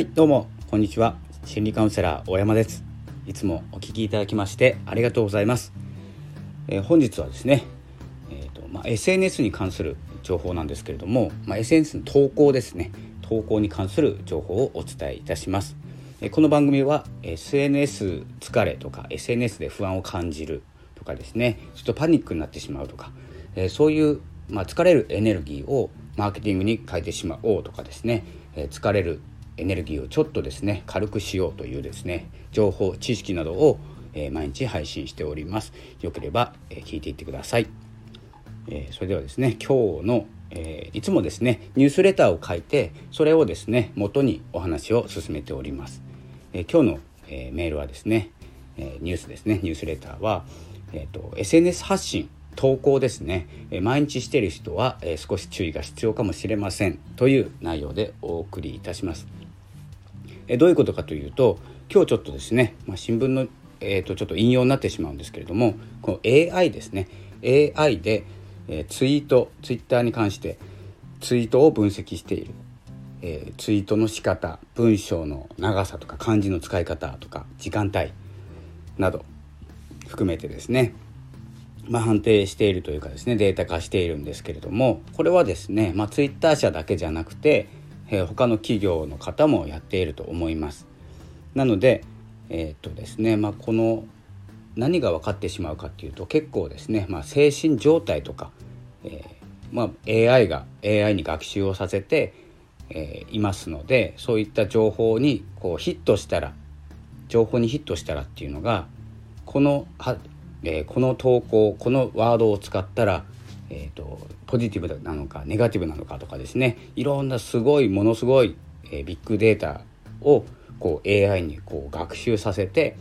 はいどうもこんにちは。心理カウンセラー大山です。いつもお聞きいただきましてありがとうございます、えー、本日はですね、えーとまあ、SNS に関する情報なんですけれども、まあ、SNS の投稿ですね。投稿に関する情報をお伝えいたします。えこの番組は SNS 疲れとか SNS で不安を感じるとかですねちょっとパニックになってしまうとかえそういう、まあ、疲れるエネルギーをマーケティングに変えてしまおうとかですね疲れるエネルギーをちょっとですね軽くしようというですね情報知識などを、えー、毎日配信しております。よければ、えー、聞いていってください、えー、それではですね今日の、えいつもですねニュースレターを書いてそれをですね元にお話を進めております、え今日の、えメールはですね、えニュースですねニュースレターは、えーと、SNS 発信投稿ですね、毎日している人は、少し注意が必要かもしれませんという内容でお送りいたします。えどういうことかというと今日ちょっとですね、まあ、新聞の、えー、とちょっと引用になってしまうんですけれどもこの AI ですね。AI で、え、ツイートツイッターに関してツイートを分析している、えー、ツイートの仕方文章の長さとか漢字の使い方とか時間帯など含めてですね。まあ、判定しているというかですねデータ化しているんですけれどもこれはですね、まあ、ツイッター社だけじゃなくてえー、他の企業の方もやっていると思います。なので、えー、っとですねまあ、この何が分かってしまうかっていうと結構ですね、まあ、精神状態とか、え、まあ、AI が AI に学習をさせて、え、いますのでそういった情報にこうヒットしたら情報にヒットしたらっていうのがこのは、え、この投稿このワードを使ったらえーと、ポジティブなのかネガティブなのかとかですね。いろんなすごいものすごい、えー、ビッグデータをこう AI にこう学習させて、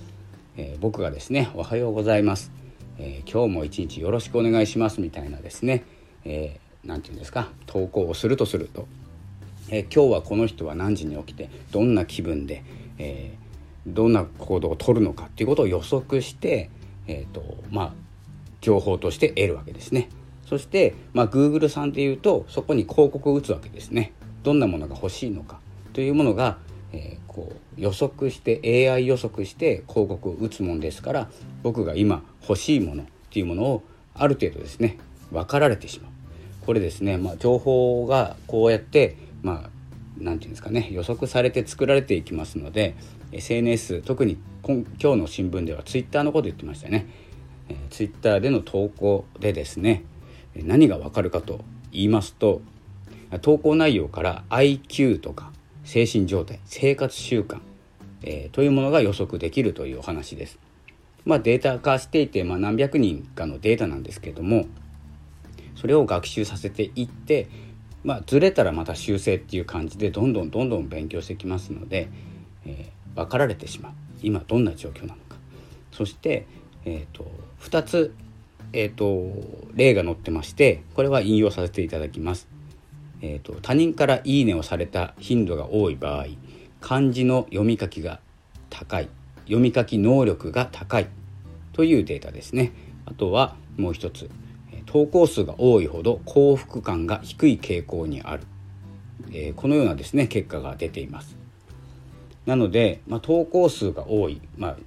えー、僕がですね「おはようございます」えー、今日も一日よろしくお願いします」みたいなですね何、えー、て言うんですか投稿をするとすると、え今日はこの人は何時に起きてどんな気分で、えどんな行動をとるのかっていうことを予測して、えーとまあ、情報として得るわけですね。そして、まあ、Google さんでいうとそこに広告を打つわけですね。どんなものが欲しいのか。というものが、えー、こう予測して AI 予測して広告を打つもんですから僕が今欲しいものっていうものをある程度ですね分かられてしまう。これですね、まあ、情報がこうやってまあ何て言うんですかね予測されて作られていきますので SNS 特に今日の新聞では Twitter のこと言ってましたよね、え、Twitter での投稿でですね何がわかるかと言いますと投稿内容から IQ とか精神状態生活習慣、えー、というものが予測できるというお話です。まあ、データ化していて、まあ、何百人かのデータなんですけどもそれを学習させていって、まあ、ずれたらまた修正っていう感じでどんどんどんどん勉強してきますので、えー、分かられてしまう今どんな状況なのかそして、えー、と2つえーと、例が載ってましてこれは引用させていただきます。えーと、他人から「いいね」をされた頻度が多い場合漢字の読み書きが高い読み書き能力が高いというデータですね。あとはもう一つ投稿数が多いほど幸福感が低い傾向にある、えー、このようなですね結果が出ています。なので、まあ、投稿数が多い、まあ、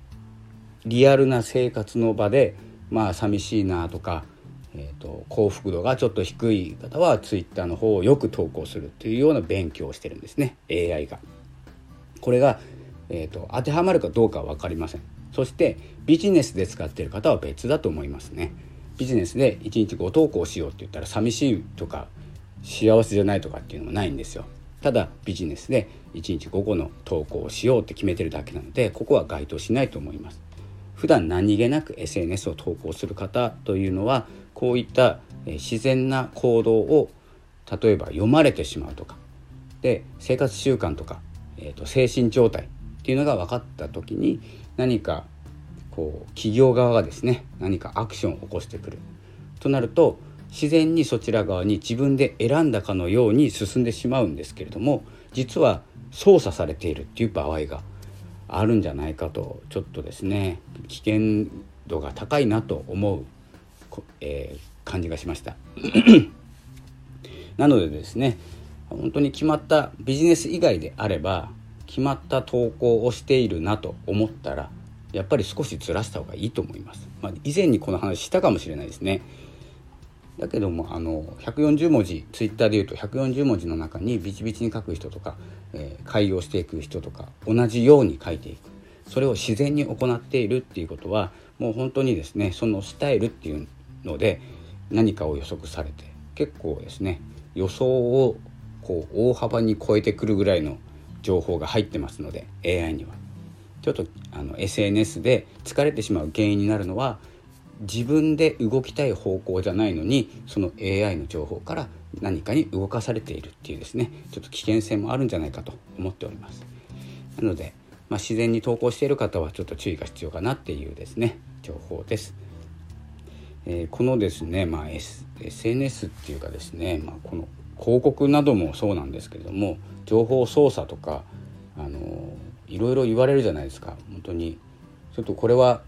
リアルな生活の場でまあ寂しいなとか、えーと、幸福度がちょっと低い方はツイッターの方をよく投稿するというような勉強をしてるんですね AI が。これが、えーと、当てはまるかどうかは分かりません。そしてビジネスで使っている方は別だと思いますね。ビジネスで1日5投稿しようって言ったら寂しいとか幸せじゃないとかっていうのもないんですよ。ただビジネスで1日5個の投稿をしようって決めてるだけなのでここは該当しないと思います。普段何気なく SNS を投稿する方というのはこういった自然な行動を例えば読まれてしまうとかで生活習慣とか、えーと、精神状態っていうのが分かった時に何かこう企業側がですね何かアクションを起こしてくる。となると自然にそちら側に自分で選んだかのように進んでしまうんですけれども実は操作されているっていう場合があるんじゃないかとちょっとですね危険度が高いなと思う、えー、感じがしました なのでですね本当に決まったビジネス以外であれば決まった投稿をしているなと思ったらやっぱり少しずらした方がいいと思います。まあ、以前にこの話したかもしれないですね。だけどもあの140文字ツイッターでいうと140文字の中にビチビチに書く人とか、えー、改行していく人とか同じように書いていくそれを自然に行っているっていうことはもう本当にですねそのスタイルっていうので何かを予測されて結構ですね予想をこう大幅に超えてくるぐらいの情報が入ってますので AI には。ちょっとあの SNS で疲れてしまう原因になるのは自分で動きたい方向じゃないのにその AI の情報から何かに動かされているっていうですね。ちょっと危険性もあるんじゃないかと思っております。なので、まあ、自然に投稿している方はちょっと注意が必要かなっていうですね情報です、えー、このですね、まあ、S、SNS っていうかですね、まあ、この広告などもそうなんですけれども情報操作とかあのいろいろ言われるじゃないですか。本当に。ちょっとこれは、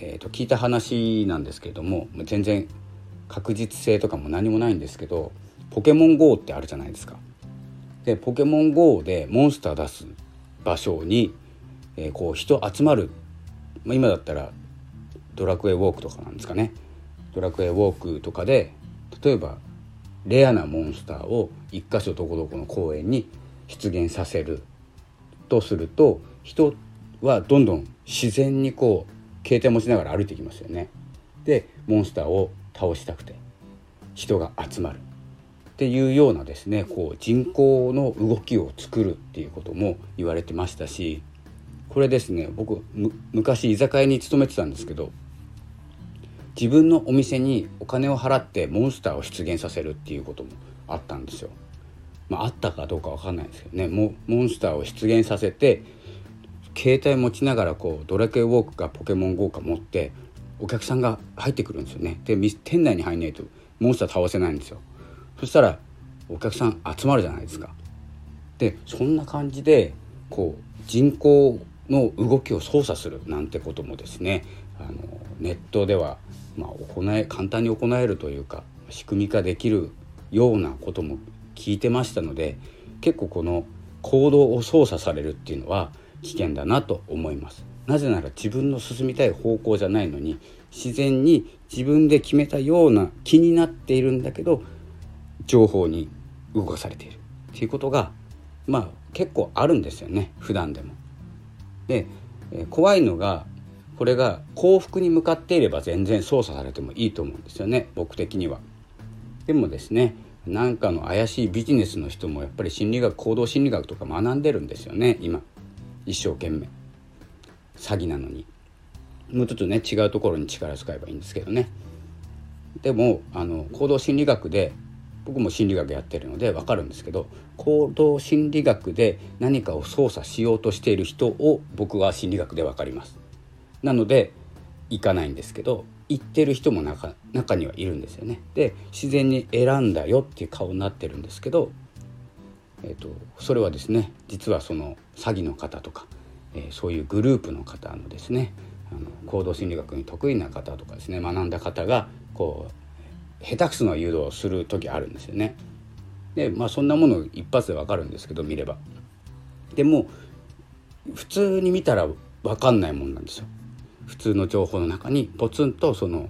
えーと、聞いた話なんですけれども全然確実性とかも何もないんですけどポケモン GO ってあるじゃないですか。でポケモン GO でモンスター出す場所に、えー、こう人集まる、まあ、今だったらドラクエウォークとかなんですかねドラクエウォークとかで例えばレアなモンスターを一箇所どこどこの公園に出現させるとすると人はどんどん自然にこう携帯持ちながら歩いてきますよね。でモンスターを倒したくて人が集まるっていうようなですねこう人口の動きを作るっていうことも言われてましたしこれですね僕昔居酒屋に勤めてたんですけど自分のお店にお金を払ってモンスターを出現させるっていうこともあったんですよ。まあ、あったかどうか分かんないですけどねモンスターを出現させて携帯持ちながらこうドラクエウォークかポケモン GO か持ってお客さんが入ってくるんですよね。で店内に入んないとモンスター倒せないんですよ。そしたらお客さん集まるじゃないですか。でそんな感じでこう人口の動きを操作するなんてこともですねあのネットでは、まあ、行え簡単に行えるというか仕組み化できるようなことも聞いてましたので結構この行動を操作されるっていうのは危険だなと思います。なぜなら自分の進みたい方向じゃないのに自然に自分で決めたような気になっているんだけど情報に動かされている。っていうことがまあ結構あるんですよね。普段でも。で怖いのがこれが幸福に向かっていれば全然操作されてもいいと思うんですよね。僕的には。でもですねなんかの怪しいビジネスの人もやっぱり心理学行動心理学とか学んでるんですよね今。一生懸命。詐欺なのに。もうちょっとね違うところに力使えばいいんですけどね。でもあの行動心理学で僕も心理学やってるので分かるんですけど行動心理学で何かを操作しようとしている人を僕は心理学で分かります。なので行かないんですけど言ってる人も中にはいるんですよね。で自然に選んだよっていう顔になってるんですけど、えーと、それはですね実はその詐欺の方とか、えー、そういうグループの方のですねあの行動心理学に得意な方とかですね学んだ方がこう下手くそな誘導をする時あるんですよね。でまあそんなもの一発でわかるんですけど見れば。でも普通に見たら分かんないもんなんですよ。普通の情報の中にポツンとその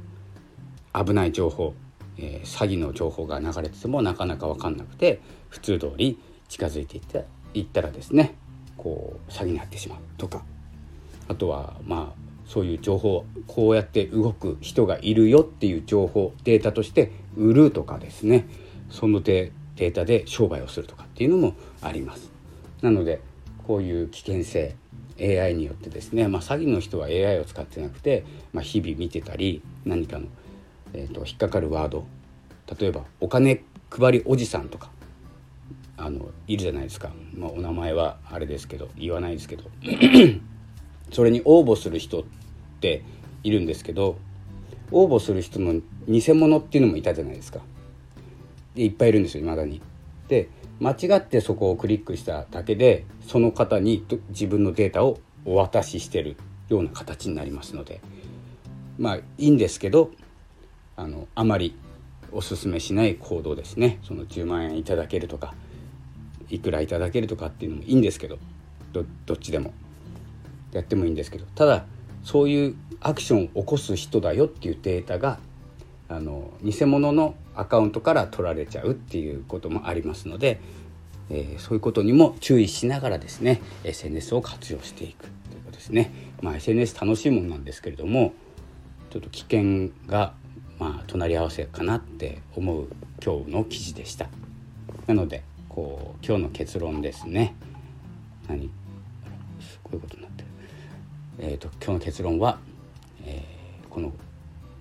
危ない情報、えー、詐欺の情報が流れててもなかなか分かんなくて普通通り近づいていったいったらですねこう詐欺に遭ってしまうとか。あとはまあそういう情報こうやって動く人がいるよっていう情報データとして売るとかですね。そのデータで商売をするとかっていうのもあります。なのでこういう危険性 AI によってですね、まあ、詐欺の人は AI を使ってなくて、まあ、日々見てたり何かの、えーと、引っかかるワード。例えばお金配りおじさんとか。あのいるじゃないですか、まあ、お名前はあれですけど言わないですけど。それに応募する人っているんですけど応募する人の偽物っていうのもいたじゃないですか。でいっぱいいるんですよいまだに。で間違ってそこをクリックしただけでその方に自分のデータをお渡ししてるような形になりますので。まあいいんですけどあのあまりおすすめしない行動ですね。その10万円いただけるとか。いくらいただけるとかっていうのもいいんですけどどっちでもやってもいいんですけどただそういうアクションを起こす人だよっていうデータがあの偽物のアカウントから取られちゃうっていうこともありますので、えー、そういうことにも注意しながらですね SNS を活用していくということですね。まあ、SNS 楽しいもんなんですけれどもちょっと危険がまあ隣り合わせかなって思う今日の記事でした。なのでこう今日の結論ですね。何？こういことになってる。えーと、今日の結論は、えー、この何て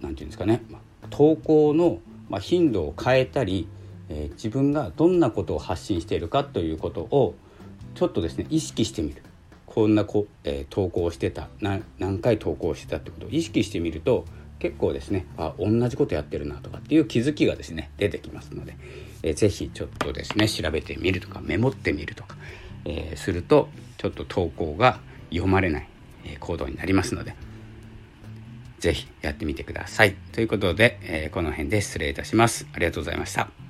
言うんですかね、投稿の、ま頻度を変えたり、えー、自分がどんなことを発信しているかということをちょっとですね意識してみるこんなこ、えー、投稿してた何回投稿してたってことを意識してみると結構ですねあ同じことやってるなとかっていう気づきがですね出てきますので、えー、ぜひちょっとですね調べてみるとかメモってみるとか、えー、するとちょっと投稿が読まれない、え行動になりますので是非やってみてください。ということで、えこの辺で失礼いたします。ありがとうございました。